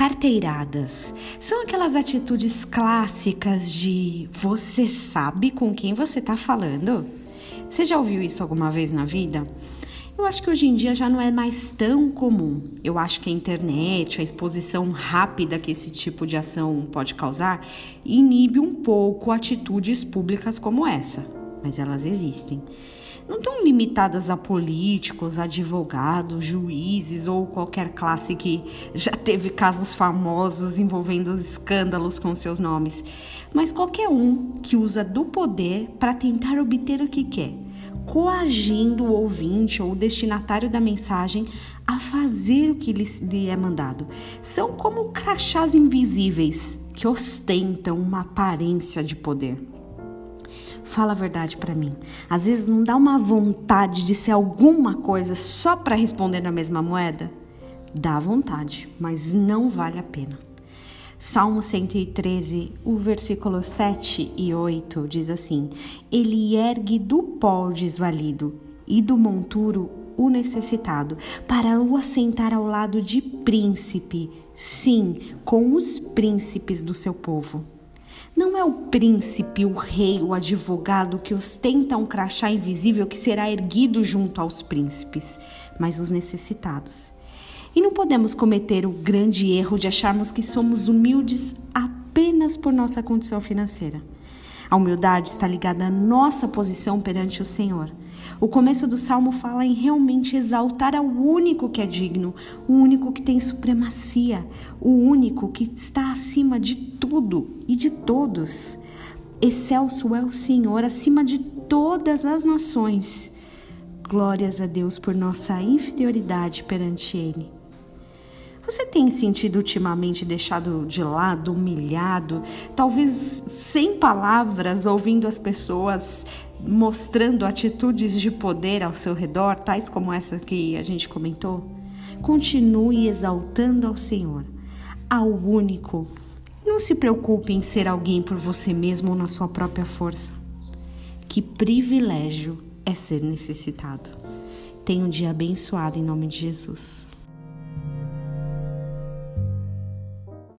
Carteiradas são aquelas atitudes clássicas de você sabe com quem você está falando? Você já ouviu isso alguma vez na vida? Eu acho que hoje em dia já não é mais tão comum. Eu acho que a internet, a exposição rápida que esse tipo de ação pode causar, inibe um pouco atitudes públicas como essa, mas elas existem. Não estão limitadas a políticos, advogados, juízes ou qualquer classe que já teve casos famosos envolvendo escândalos com seus nomes, mas qualquer um que usa do poder para tentar obter o que quer coagindo o ouvinte ou o destinatário da mensagem a fazer o que lhe é mandado. São como crachás invisíveis que ostentam uma aparência de poder. Fala a verdade para mim. Às vezes não dá uma vontade de ser alguma coisa só para responder na mesma moeda? Dá vontade, mas não vale a pena. Salmo 113, o versículo 7 e 8 diz assim: Ele ergue do pó o desvalido e do monturo o necessitado, para o assentar ao lado de príncipe, sim, com os príncipes do seu povo. Não é o príncipe, o rei, o advogado que ostenta um crachá invisível que será erguido junto aos príncipes, mas os necessitados. E não podemos cometer o grande erro de acharmos que somos humildes apenas por nossa condição financeira. A humildade está ligada à nossa posição perante o Senhor. O começo do salmo fala em realmente exaltar ao único que é digno, o único que tem supremacia, o único que está acima de tudo e de todos. Excelso é o Senhor acima de todas as nações. Glórias a Deus por nossa inferioridade perante Ele. Você tem sentido ultimamente deixado de lado, humilhado, talvez sem palavras, ouvindo as pessoas mostrando atitudes de poder ao seu redor, tais como essa que a gente comentou? Continue exaltando ao Senhor, ao único. Não se preocupe em ser alguém por você mesmo ou na sua própria força. Que privilégio é ser necessitado. Tenha um dia abençoado em nome de Jesus.